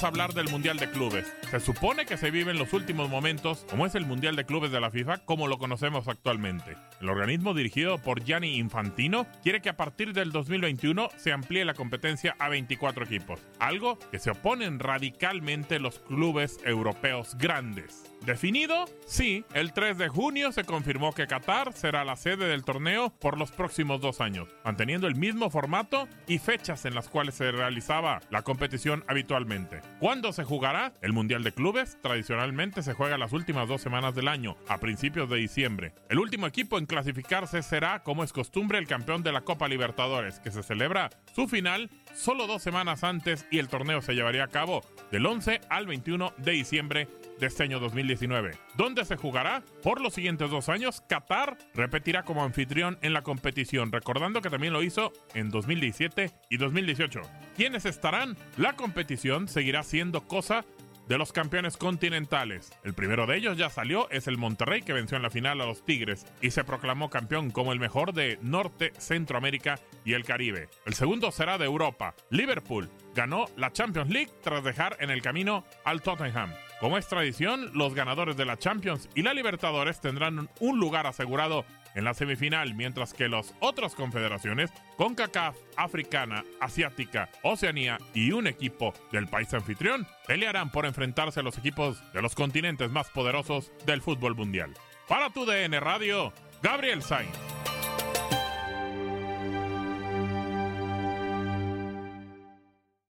Vamos a hablar del Mundial de Clubes. Se supone que se viven los últimos momentos, como es el Mundial de Clubes de la FIFA, como lo conocemos actualmente. El organismo dirigido por Gianni Infantino quiere que a partir del 2021 se amplíe la competencia a 24 equipos, algo que se oponen radicalmente los clubes europeos grandes. ¿Definido? Sí, el 3 de junio se confirmó que Qatar será la sede del torneo por los próximos dos años, manteniendo el mismo formato y fechas en las cuales se realizaba la competición habitualmente. ¿Cuándo se jugará? El Mundial de Clubes tradicionalmente se juega las últimas dos semanas del año, a principios de diciembre. El último equipo en clasificarse será, como es costumbre, el campeón de la Copa Libertadores, que se celebra su final solo dos semanas antes y el torneo se llevaría a cabo del 11 al 21 de diciembre de este año 2019. ¿Dónde se jugará? Por los siguientes dos años, Qatar repetirá como anfitrión en la competición, recordando que también lo hizo en 2017 y 2018. ¿Quiénes estarán? La competición seguirá siendo cosa de los campeones continentales. El primero de ellos ya salió, es el Monterrey que venció en la final a los Tigres y se proclamó campeón como el mejor de Norte, Centroamérica y el Caribe. El segundo será de Europa. Liverpool ganó la Champions League tras dejar en el camino al Tottenham. Como es tradición, los ganadores de la Champions y la Libertadores tendrán un lugar asegurado en la semifinal, mientras que las otras confederaciones, CONCACAF, Africana, Asiática, Oceanía y un equipo del país anfitrión, pelearán por enfrentarse a los equipos de los continentes más poderosos del fútbol mundial. Para tu DN Radio, Gabriel Sainz.